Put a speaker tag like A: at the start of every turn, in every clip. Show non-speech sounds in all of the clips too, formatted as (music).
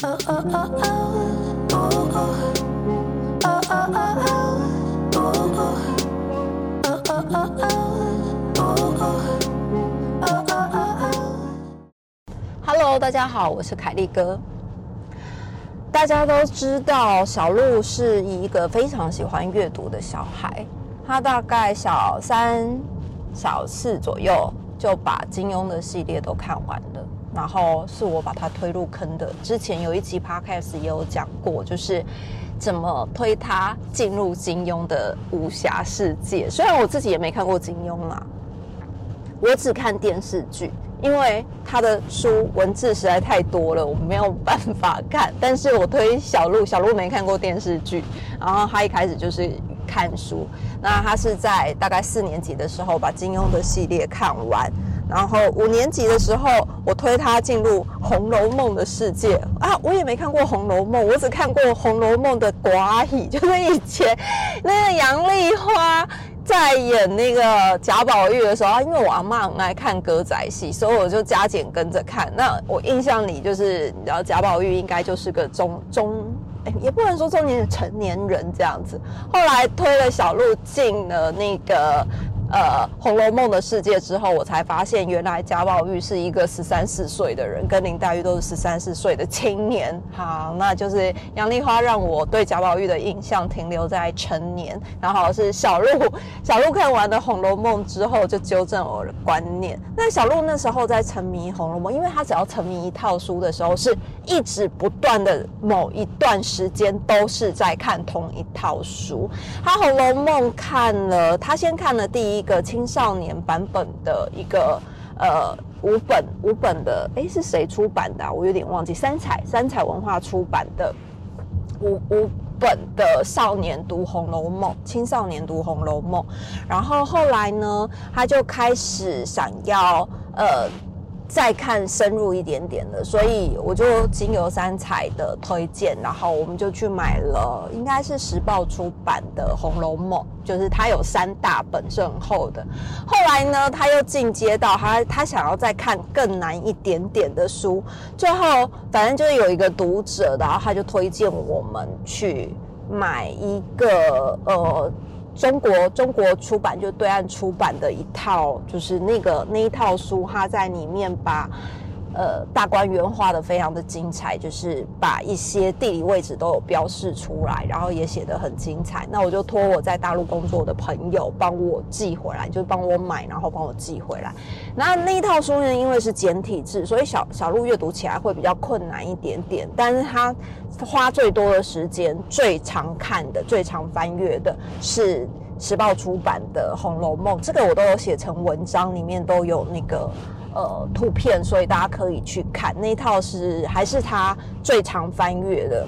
A: Hello，大家好，我是凯丽哥。大家都知道，小鹿是一个非常喜欢阅读的小孩。他大概小三、小四左右就把金庸的系列都看完，然后是我把他推入坑的。之前有一集 Podcast 也有讲过，就是怎么推他进入金庸的武侠世界。虽然我自己也没看过金庸啦，我只看电视剧。因为他的书文字实在太多了，我没有办法看。但是我推小鹿，小鹿没看过电视剧，然后他一开始就是看书。那他是在大概四年级的时候把金庸的系列看完，然后五年级的时候我推他进入《红楼梦》的世界啊，我也没看过《红楼梦》，我只看过《红楼梦》的寡喜，(laughs) 就是以前那个杨丽花。在演那个贾宝玉的时候，因为我阿妈很爱看歌仔戏，所以我就加减跟着看。那我印象里就是，你知道贾宝玉应该就是个中中，也不能说中年成年人这样子。后来推了小鹿进了那个。呃，《红楼梦》的世界之后，我才发现原来贾宝玉是一个十三四岁的人，跟林黛玉都是十三四岁的青年。好，那就是杨丽花让我对贾宝玉的印象停留在成年，然后是小鹿，小鹿看完了《红楼梦》之后就纠正我的观念。那小鹿那时候在沉迷《红楼梦》，因为他只要沉迷一套书的时候，是一直不断的某一段时间都是在看同一套书。他《红楼梦》看了，他先看了第一。一个青少年版本的一个呃五本五本的，哎是谁出版的？我有点忘记，三彩三彩文化出版的五五本的少年读《红楼梦》，青少年读《红楼梦》，然后后来呢，他就开始想要呃。再看深入一点点的，所以我就经由三彩的推荐，然后我们就去买了，应该是时报出版的《红楼梦》，就是它有三大本，是很厚的。后来呢，他又进阶到他他想要再看更难一点点的书，最后反正就有一个读者，然后他就推荐我们去买一个呃。中国中国出版就对岸出版的一套，就是那个那一套书，它在里面把呃大观园画的非常的精彩，就是把一些地理位置都有标示出来，然后也写得很精彩。那我就托我在大陆工作的朋友帮我寄回来，就是帮我买，然后帮我寄回来。那那一套书呢，因为是简体字，所以小小路阅读起来会比较困难一点点，但是它。花最多的时间、最常看的、最常翻阅的是时报出版的《红楼梦》，这个我都有写成文章，里面都有那个呃图片，所以大家可以去看。那一套是还是他最常翻阅的。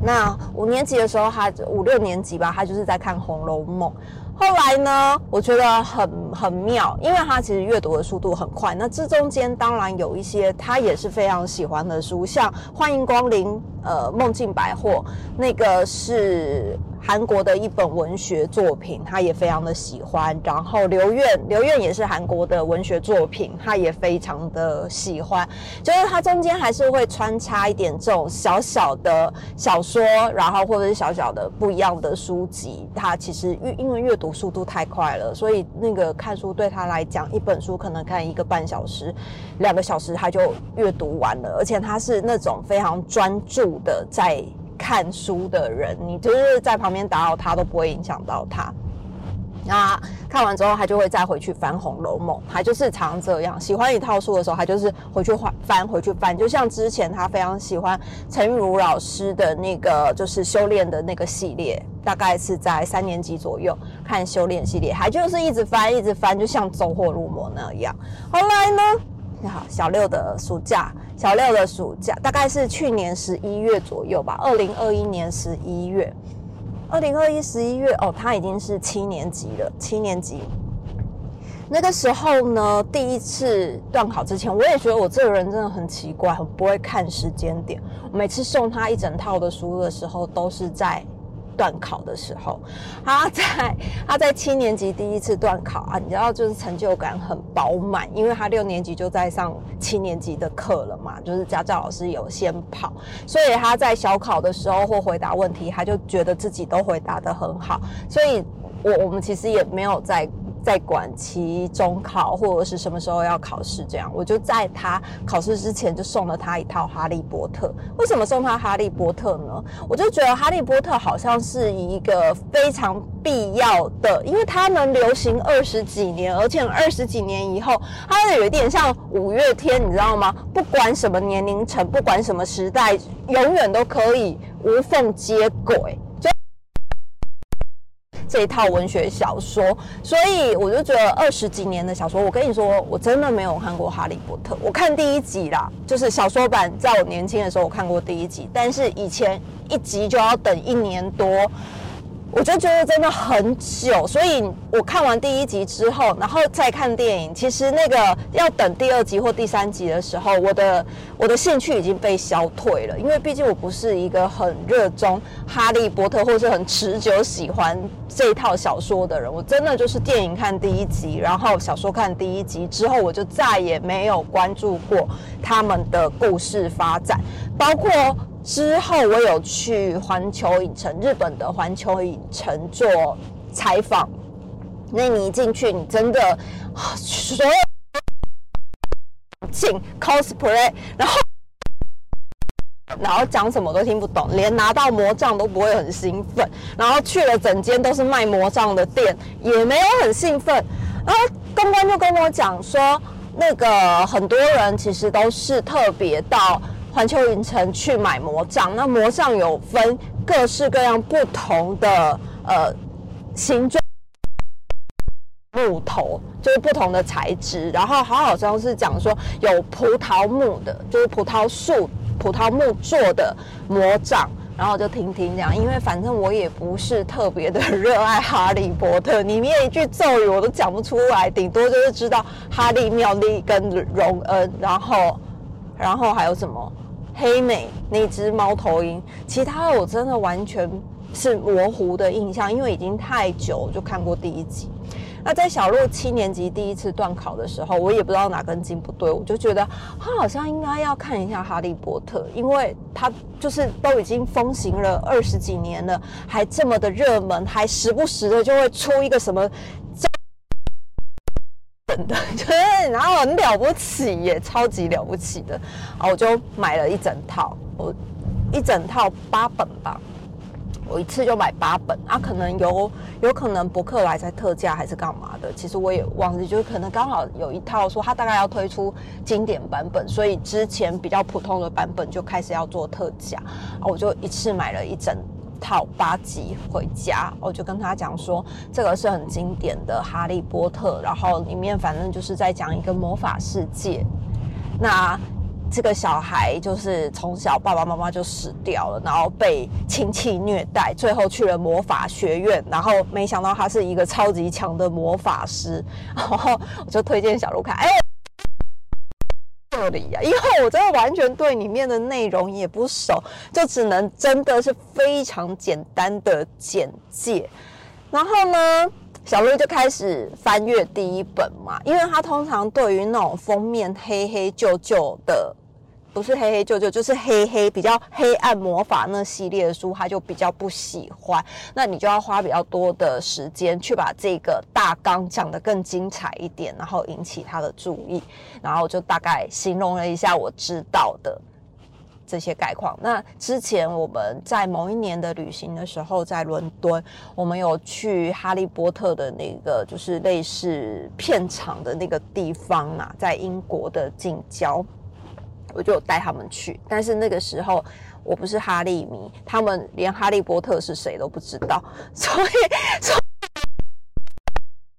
A: 那五年级的时候，他五六年级吧，他就是在看《红楼梦》。后来呢，我觉得很很妙，因为他其实阅读的速度很快。那这中间当然有一些他也是非常喜欢的书，像《欢迎光临》呃梦境百货，那个是。韩国的一本文学作品，他也非常的喜欢。然后刘苑，刘苑也是韩国的文学作品，他也非常的喜欢。就是他中间还是会穿插一点这种小小的小说，然后或者是小小的不一样的书籍。他其实阅因为阅读速度太快了，所以那个看书对他来讲，一本书可能看一个半小时、两个小时他就阅读完了。而且他是那种非常专注的在。看书的人，你就是在旁边打扰他都不会影响到他。那看完之后，他就会再回去翻《红楼梦》，他就是常这样。喜欢一套书的时候，他就是回去翻翻，回去翻。就像之前他非常喜欢陈玉茹老师的那个，就是修炼的那个系列，大概是在三年级左右看修炼系列，还就是一直翻，一直翻，就像走火入魔那样。后来呢？你好，小六的暑假，小六的暑假大概是去年十一月左右吧，二零二一年十一月，二零二一十一月哦，他已经是七年级了，七年级。那个时候呢，第一次断考之前，我也觉得我这个人真的很奇怪，很不会看时间点。每次送他一整套的书的时候，都是在段考的时候，他在他在七年级第一次段考啊，你知道就是成就感很饱满，因为他六年级就在上七年级的课了嘛，就是家教老师有先跑，所以他在小考的时候或回答问题，他就觉得自己都回答得很好，所以我我们其实也没有在。在管期中考或者是什么时候要考试，这样我就在他考试之前就送了他一套《哈利波特》。为什么送他《哈利波特》呢？我就觉得《哈利波特》好像是一个非常必要的，因为它能流行二十几年，而且二十几年以后，它有一点像五月天，你知道吗？不管什么年龄层，不管什么时代，永远都可以无缝接轨。这一套文学小说，所以我就觉得二十几年的小说，我跟你说，我真的没有看过《哈利波特》。我看第一集啦，就是小说版，在我年轻的时候我看过第一集，但是以前一集就要等一年多。我就觉得真的很久，所以我看完第一集之后，然后再看电影，其实那个要等第二集或第三集的时候，我的我的兴趣已经被消退了，因为毕竟我不是一个很热衷哈利波特或是很持久喜欢这一套小说的人。我真的就是电影看第一集，然后小说看第一集之后，我就再也没有关注过他们的故事发展，包括。之后我有去环球影城，日本的环球影城做采访。那你一进去，你真的所有进 cosplay，然后然后讲什么都听不懂，连拿到魔杖都不会很兴奋。然后去了整间都是卖魔杖的店，也没有很兴奋。然后公关就跟我讲说，那个很多人其实都是特别到。环球影城去买魔杖，那魔杖有分各式各样不同的呃形状、木头，就是不同的材质。然后好好像是讲说有葡萄木的，就是葡萄树、葡萄木做的魔杖。然后就听听这样，因为反正我也不是特别的热爱哈利波特，里面一句咒语我都讲不出来，顶多就是知道哈利、妙丽跟荣恩，然后然后还有什么？黑美那只猫头鹰，其他的我真的完全是模糊的印象，因为已经太久就看过第一集。那在小鹿七年级第一次断考的时候，我也不知道哪根筋不对，我就觉得他好像应该要看一下《哈利波特》，因为他就是都已经风行了二十几年了，还这么的热门，还时不时的就会出一个什么。的，(laughs) 就是然后很了不起耶，超级了不起的，然后我就买了一整套，我一整套八本吧，我一次就买八本啊，可能有有可能博客来在特价还是干嘛的，其实我也忘记，就是可能刚好有一套说它大概要推出经典版本，所以之前比较普通的版本就开始要做特价，啊，我就一次买了一整。套八集回家，我就跟他讲说，这个是很经典的《哈利波特》，然后里面反正就是在讲一个魔法世界。那这个小孩就是从小爸爸妈妈就死掉了，然后被亲戚虐待，最后去了魔法学院，然后没想到他是一个超级强的魔法师，(laughs) 然后我就推荐小鹿看，哎。因为我真的完全对里面的内容也不熟，就只能真的是非常简单的简介。然后呢，小鹿就开始翻阅第一本嘛，因为他通常对于那种封面黑黑旧旧的。不是黑黑旧旧，就是黑黑比较黑暗魔法那系列的书，他就比较不喜欢。那你就要花比较多的时间去把这个大纲讲得更精彩一点，然后引起他的注意。然后就大概形容了一下我知道的这些概况。那之前我们在某一年的旅行的时候，在伦敦，我们有去哈利波特的那个就是类似片场的那个地方啊，在英国的近郊。我就带他们去，但是那个时候我不是哈利迷，他们连哈利波特是谁都不知道，(laughs) 所以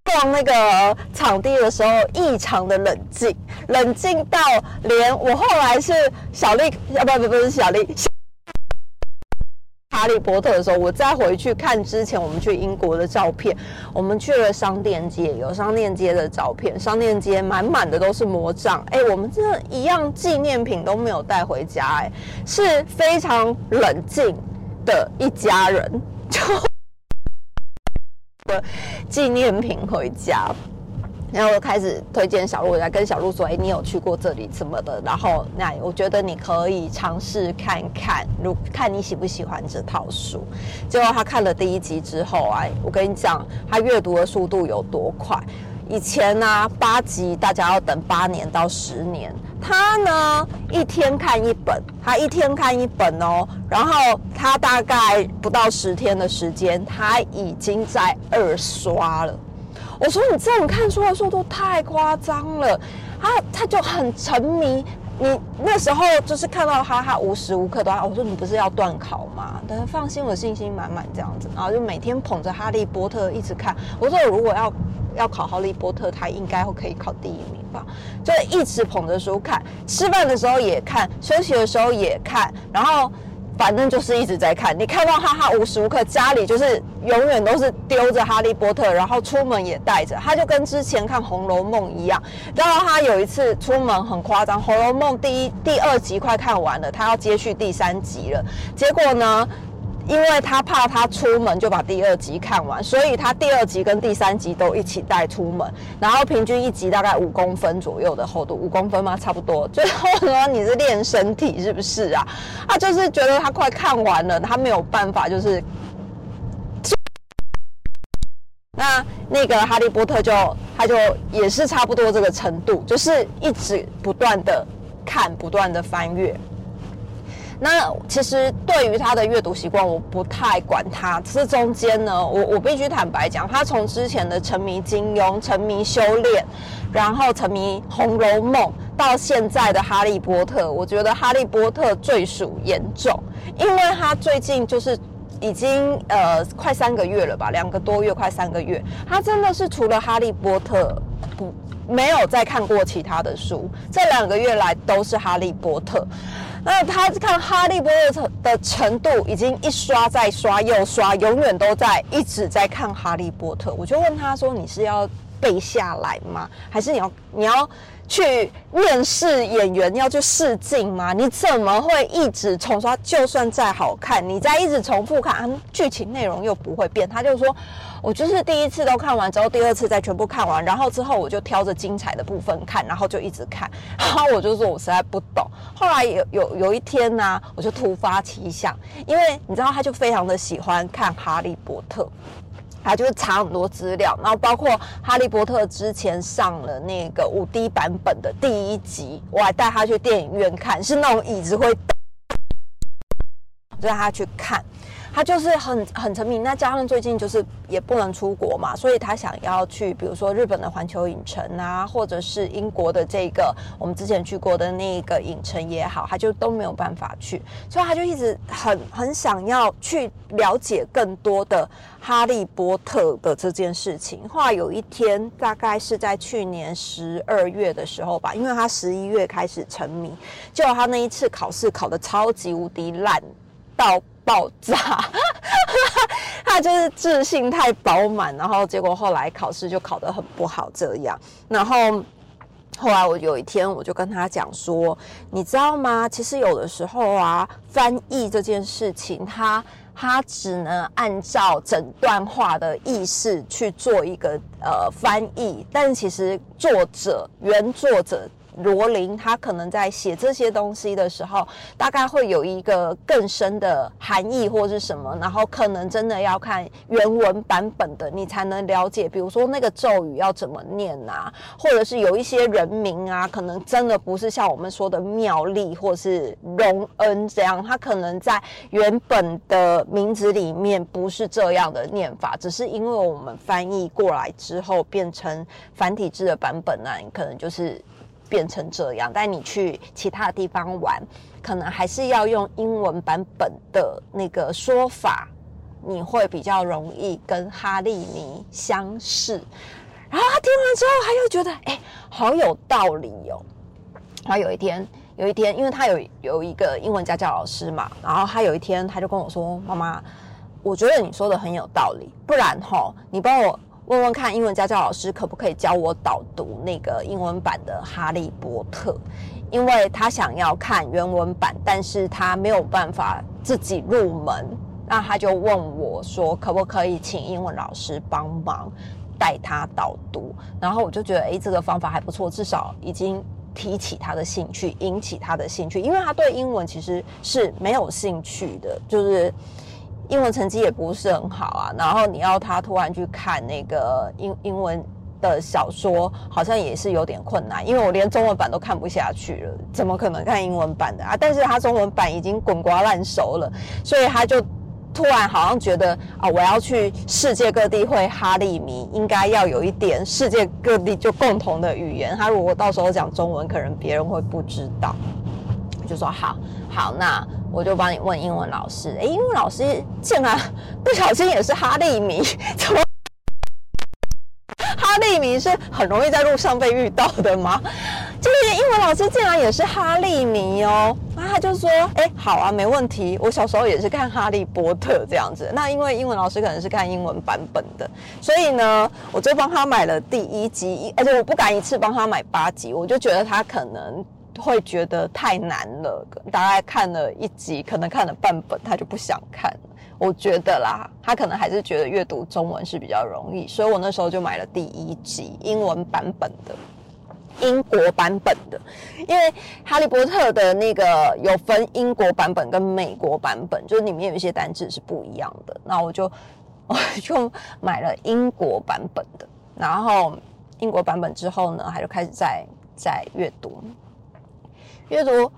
A: 逛那个场地的时候异常的冷静，冷静到连我后来是小丽，啊不不不是小丽。哈利波特的时候，我再回去看之前我们去英国的照片，我们去了商店街，有商店街的照片，商店街满满的都是魔杖，哎，我们这一样纪念品都没有带回家，哎，是非常冷静的一家人，就的 (laughs) 纪念品回家。然后我开始推荐小鹿，来跟小鹿说：“哎，你有去过这里什么的？然后那我觉得你可以尝试看看，如看你喜不喜欢这套书。”结果他看了第一集之后啊，我跟你讲，他阅读的速度有多快。以前呢，八集大家要等八年到十年，他呢一天看一本，他一天看一本哦，然后他大概不到十天的时间，他已经在二刷了。我说你这种看书的速度太夸张了，他他就很沉迷。你那时候就是看到他，他无时无刻都在。我说你不是要断考吗？但是放心，我信心满满这样子，然后就每天捧着哈利波特一直看。我说我如果要要考哈利波特，他应该会可以考第一名吧？就一直捧着书看，吃饭的时候也看，休息的时候也看，然后。反正就是一直在看，你看到哈哈无时无刻家里就是永远都是丢着哈利波特，然后出门也带着，他就跟之前看红楼梦一样。然后他有一次出门很夸张，红楼梦第一、第二集快看完了，他要接续第三集了，结果呢？因为他怕他出门就把第二集看完，所以他第二集跟第三集都一起带出门，然后平均一集大概五公分左右的厚度，五公分吗？差不多。最后呢，你是练身体是不是啊？他 (laughs) 就是觉得他快看完了，他没有办法，就是那那个哈利波特就他就也是差不多这个程度，就是一直不断的看，不断的翻阅。那其实对于他的阅读习惯，我不太管他。这中间呢，我我必须坦白讲，他从之前的沉迷金庸、沉迷修炼，然后沉迷《红楼梦》，到现在的《哈利波特》，我觉得《哈利波特》最属严重，因为他最近就是已经呃快三个月了吧，两个多月，快三个月，他真的是除了《哈利波特》不没有再看过其他的书，这两个月来都是《哈利波特》。那他看《哈利波特》的程度已经一刷再刷又刷，永远都在一直在看《哈利波特》。我就问他说：“你是要背下来吗？还是你要你要去面试演员要去试镜吗？你怎么会一直重刷？就算再好看，你再一直重复看，剧情内容又不会变。”他就说。我就是第一次都看完之后，第二次再全部看完，然后之后我就挑着精彩的部分看，然后就一直看。然后我就说我实在不懂。后来有有有一天呢，我就突发奇想，因为你知道他就非常的喜欢看《哈利波特》，他就是查很多资料，然后包括《哈利波特》之前上了那个五 D 版本的第一集，我还带他去电影院看，是那种椅子会，就带他去看。他就是很很沉迷，那加上最近就是也不能出国嘛，所以他想要去，比如说日本的环球影城啊，或者是英国的这个我们之前去过的那个影城也好，他就都没有办法去，所以他就一直很很想要去了解更多的哈利波特的这件事情。后来有一天，大概是在去年十二月的时候吧，因为他十一月开始沉迷，结果他那一次考试考的超级无敌烂到。爆炸，(laughs) 他就是自信太饱满，然后结果后来考试就考得很不好，这样。然后后来我有一天我就跟他讲说，你知道吗？其实有的时候啊，翻译这件事情，他他只能按照整段话的意思去做一个呃翻译，但其实作者原作者。罗琳他可能在写这些东西的时候，大概会有一个更深的含义或是什么，然后可能真的要看原文版本的，你才能了解。比如说那个咒语要怎么念啊，或者是有一些人名啊，可能真的不是像我们说的妙丽或是荣恩这样，他可能在原本的名字里面不是这样的念法，只是因为我们翻译过来之后变成繁体字的版本呢，你可能就是。变成这样，但你去其他地方玩，可能还是要用英文版本的那个说法，你会比较容易跟哈利尼相似。然后他听完之后，他又觉得，哎，好有道理哦。然后有一天，有一天，因为他有有一个英文家教老师嘛，然后他有一天他就跟我说：“妈妈，我觉得你说的很有道理，不然哈，你帮我。”问问看，英文家教老师可不可以教我导读那个英文版的《哈利波特》？因为他想要看原文版，但是他没有办法自己入门那他就问我说，可不可以请英文老师帮忙带他导读？然后我就觉得，哎，这个方法还不错，至少已经提起他的兴趣，引起他的兴趣，因为他对英文其实是没有兴趣的，就是英文成绩也不是很好啊。然后你要他突然去看那个英英文。的小说好像也是有点困难，因为我连中文版都看不下去了，怎么可能看英文版的啊？但是他中文版已经滚瓜烂熟了，所以他就突然好像觉得啊，我要去世界各地会哈利迷，应该要有一点世界各地就共同的语言。他如果到时候讲中文，可能别人会不知道。就说好好，那我就帮你问英文老师。哎，英文老师竟然 (laughs) 不小心也是哈利迷，(laughs) 怎么？哈利迷是很容易在路上被遇到的吗？就是英文老师竟然也是哈利迷哦，那他就说：“哎，好啊，没问题。我小时候也是看《哈利波特》这样子。那因为英文老师可能是看英文版本的，所以呢，我就帮他买了第一集，而且我不敢一次帮他买八集，我就觉得他可能会觉得太难了，大概看了一集，可能看了半本，他就不想看。”我觉得啦，他可能还是觉得阅读中文是比较容易，所以我那时候就买了第一集英文版本的，英国版本的，因为《哈利波特》的那个有分英国版本跟美国版本，就是里面有一些单字是不一样的。那我就 (laughs) 我就买了英国版本的，然后英国版本之后呢，他就开始在在阅读，阅读，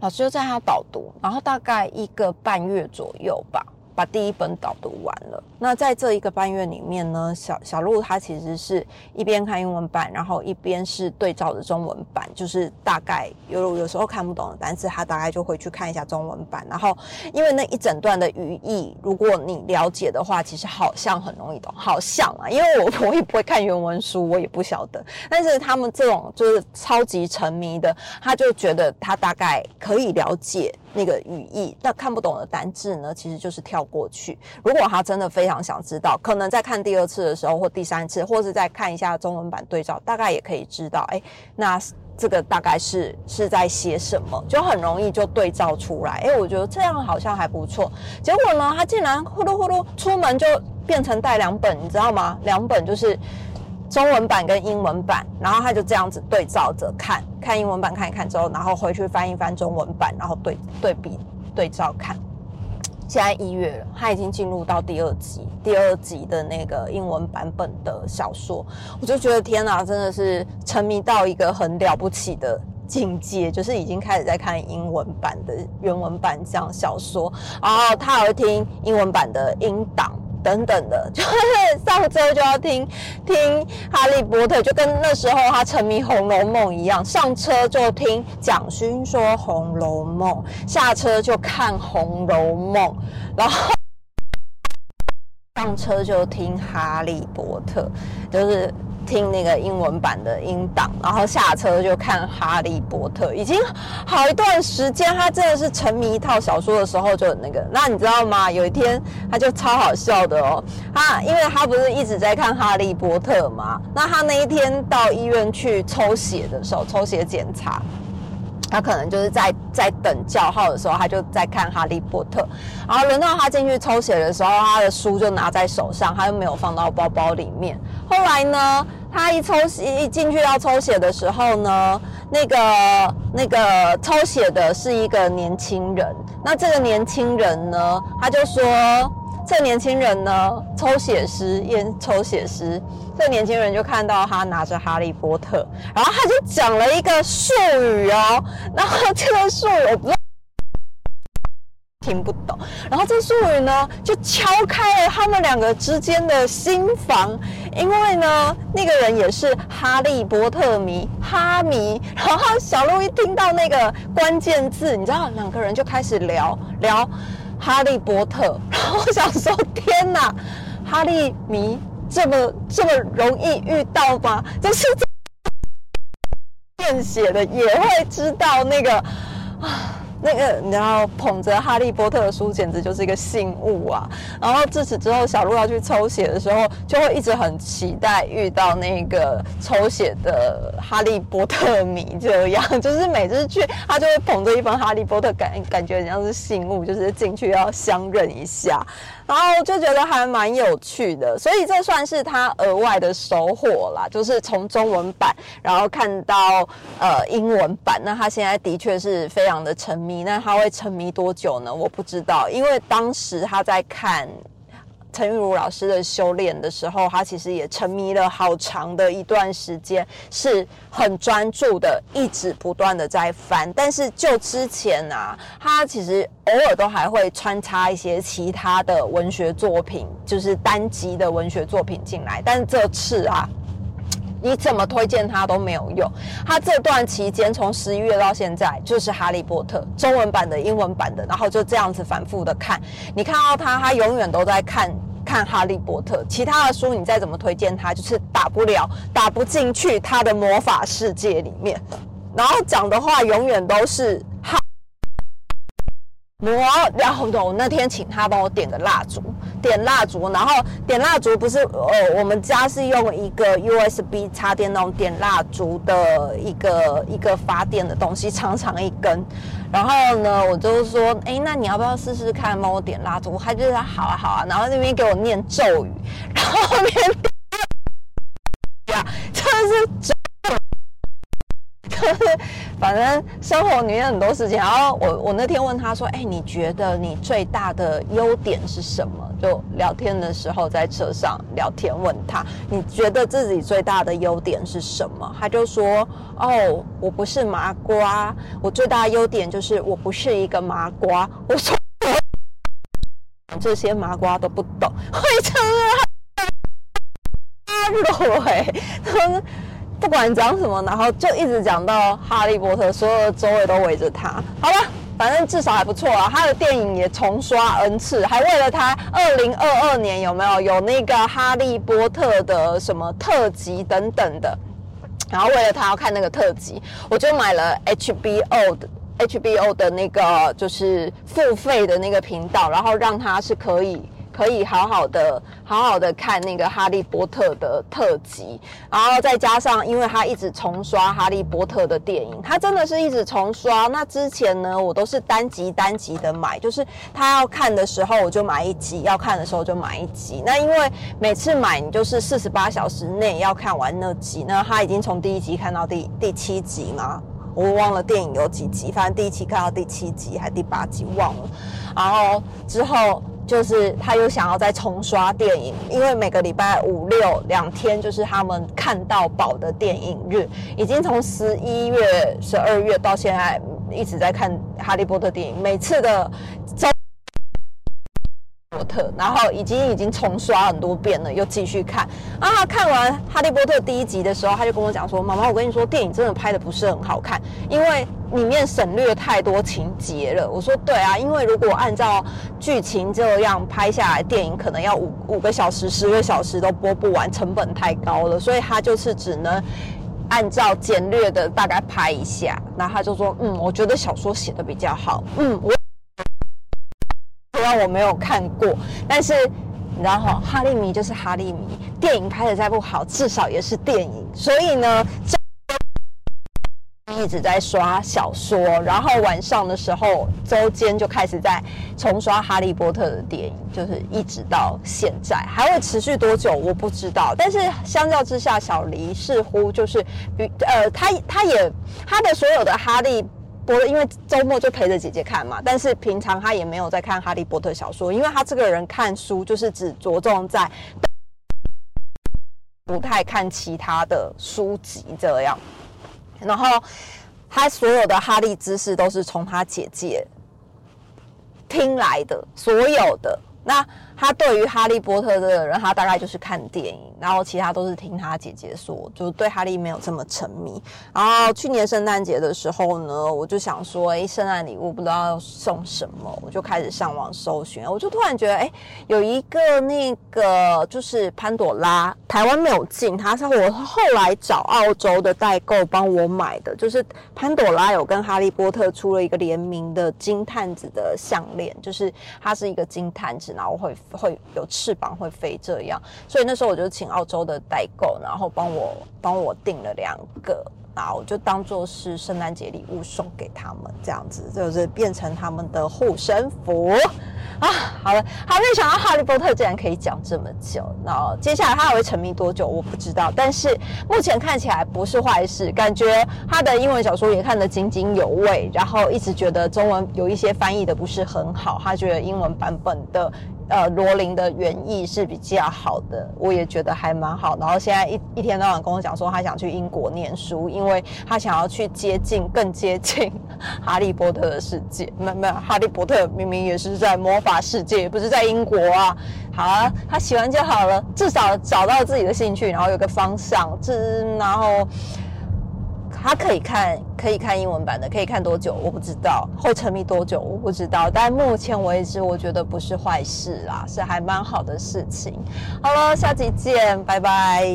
A: 老师就在他导读，然后大概一个半月左右吧。把第一本导读完了。那在这一个半月里面呢，小小鹿他其实是一边看英文版，然后一边是对照着中文版，就是大概有有时候看不懂的单词，他大概就会去看一下中文版。然后因为那一整段的语义，如果你了解的话，其实好像很容易懂，好像啊，因为我 (laughs) 我也不会看原文书，我也不晓得。但是他们这种就是超级沉迷的，他就觉得他大概可以了解。那个语义，那看不懂的单字呢，其实就是跳过去。如果他真的非常想知道，可能在看第二次的时候，或第三次，或是再看一下中文版对照，大概也可以知道，哎，那这个大概是是在写什么，就很容易就对照出来。哎，我觉得这样好像还不错。结果呢，他竟然呼噜呼噜出门就变成带两本，你知道吗？两本就是。中文版跟英文版，然后他就这样子对照着看，看英文版看一看之后，然后回去翻一翻中文版，然后对对比对照看。现在一月了，他已经进入到第二集，第二集的那个英文版本的小说，我就觉得天哪，真的是沉迷到一个很了不起的境界，就是已经开始在看英文版的原文版这样小说，然后他还会听英文版的音档。等等的，(laughs) 就是上车就要听听《哈利波特》，就跟那时候他沉迷《红楼梦》一样，上车就听蒋勋说《红楼梦》，下车就看《红楼梦》，然后 (laughs) 上车就听《哈利波特》，就是。听那个英文版的音档，然后下车就看《哈利波特》，已经好一段时间，他真的是沉迷一套小说的时候就那个。那你知道吗？有一天他就超好笑的哦，他因为他不是一直在看《哈利波特》吗？那他那一天到医院去抽血的时候，抽血检查。他可能就是在在等叫号的时候，他就在看《哈利波特》，然后轮到他进去抽血的时候，他的书就拿在手上，他又没有放到包包里面。后来呢，他一抽一进去要抽血的时候呢，那个那个抽血的是一个年轻人，那这个年轻人呢，他就说。这年轻人呢，抽血师验抽血师，这年轻人就看到他拿着哈利波特，然后他就讲了一个术语哦，然后这个术语我不知道听不懂，然后这术语呢就敲开了他们两个之间的心房，因为呢那个人也是哈利波特迷哈迷，然后小鹿一听到那个关键字，你知道两个人就开始聊聊。哈利波特，然后我想说，天哪，哈利迷这么这么容易遇到吗？就是见血的也会知道那个啊，那个你知道捧着哈利波特的书简直就是一个信物啊。然后自此之后，小鹿要去抽血的时候，就会一直很期待遇到那个抽血的哈利波特迷，这样就是每次去他就会捧着一本哈利波特，感感觉像是信物，就是进去要相认一下。然后就觉得还蛮有趣的，所以这算是他额外的收获啦，就是从中文版然后看到呃英文版。那他现在的确是非常的沉迷，那他会沉迷多久呢？我不知道，因为当时他在看。陈玉茹老师的修炼的时候，他其实也沉迷了好长的一段时间，是很专注的，一直不断的在翻。但是就之前啊，他其实偶尔都还会穿插一些其他的文学作品，就是单集的文学作品进来。但是这次啊，你怎么推荐他都没有用。他这段期间从十一月到现在，就是《哈利波特》中文版的、英文版的，然后就这样子反复的看。你看到他，他永远都在看。看《哈利波特》，其他的书你再怎么推荐他，就是打不了、打不进去他的魔法世界里面。然后讲的话永远都是哈魔。然后我那天请他帮我点个蜡烛，点蜡烛，然后点蜡烛不是呃，我们家是用一个 USB 插电那种点蜡烛的一个一个发电的东西，长长一根。然后呢，我就说，哎，那你要不要试试看，帮我点蜡烛？他就说好啊，好啊。然后那边给我念咒语，然后后面呀，真的是，就是反正生活里面很多事情。然后我我那天问他说，哎，你觉得你最大的优点是什么？就聊天的时候在车上聊天，问他你觉得自己最大的优点是什么？他就说：“哦，我不是麻瓜，我最大的优点就是我不是一个麻瓜。”我说：“这些麻瓜都不懂，会成阿罗哎。”他说：“不管讲什么，然后就一直讲到哈利波特，所有的周围都围着他。”好了。反正至少还不错啊，他的电影也重刷 N 次，还为了他二零二二年有没有有那个哈利波特的什么特辑等等的，然后为了他要看那个特辑，我就买了 HBO 的 HBO 的那个就是付费的那个频道，然后让他是可以。可以好好的、好好的看那个《哈利波特》的特辑，然后再加上，因为他一直重刷《哈利波特》的电影，他真的是一直重刷。那之前呢，我都是单集单集的买，就是他要看的时候我就买一集，要看的时候就买一集。那因为每次买你就是四十八小时内要看完那集，那他已经从第一集看到第第七集嘛，我忘了电影有几集，反正第一期看到第七集还第八集忘了，然后之后。就是他又想要再重刷电影，因为每个礼拜五六两天就是他们看到宝的电影日，已经从十一月、十二月到现在一直在看哈利波特电影，每次的周。波特，然后已经已经重刷很多遍了，又继续看啊！看完《哈利波特》第一集的时候，他就跟我讲说：“妈妈，我跟你说，电影真的拍的不是很好看，因为里面省略太多情节了。”我说：“对啊，因为如果按照剧情这样拍下来，电影可能要五五个小时、十个小时都播不完，成本太高了，所以他就是只能按照简略的大概拍一下。”然后他就说：“嗯，我觉得小说写的比较好。”嗯，我。虽然我没有看过，但是你知道哈，哈利迷就是哈利迷。电影拍的再不好，至少也是电影。所以呢，一直在刷小说，然后晚上的时候，周间就开始在重刷《哈利波特》的电影，就是一直到现在，还会持续多久我不知道。但是相较之下，小黎似乎就是比呃，他他也他的所有的哈利。波，因为周末就陪着姐姐看嘛，但是平常他也没有在看《哈利波特》小说，因为他这个人看书就是只着重在，不太看其他的书籍这样。然后他所有的哈利知识都是从他姐姐听来的，所有的那他对于哈利波特的人，他大概就是看电影，然后其他都是听他姐姐说，就对哈利没有这么沉迷。然后去年圣诞节的时候呢，我就想说，哎，圣诞礼物不知道要送什么，我就开始上网搜寻，我就突然觉得，哎，有一个那个就是潘朵拉，台湾没有进，他是我后来找澳洲的代购帮我买的，就是潘朵拉有跟哈利波特出了一个联名的金探子的项链，就是它是一个金探子，然后会。会有翅膀会飞这样，所以那时候我就请澳洲的代购，然后帮我帮我订了两个，然后我就当做是圣诞节礼物送给他们，这样子就是变成他们的护身符啊。好了，还没想到哈利波特竟然可以讲这么久，然后接下来他还会沉迷多久我不知道，但是目前看起来不是坏事，感觉他的英文小说也看得津津有味，然后一直觉得中文有一些翻译的不是很好，他觉得英文版本的。呃，罗琳的原意是比较好的，我也觉得还蛮好。然后现在一一天到晚跟我讲说，他想去英国念书，因为他想要去接近、更接近 (laughs) 哈利波特的世界。没没有，哈利波特明明也是在魔法世界，不是在英国啊。好啊，他喜欢就好了，至少找到自己的兴趣，然后有个方向，这然后。他可以看，可以看英文版的，可以看多久我不知道，会沉迷多久我不知道，但目前为止我觉得不是坏事啦，是还蛮好的事情。好了，下集见，拜拜。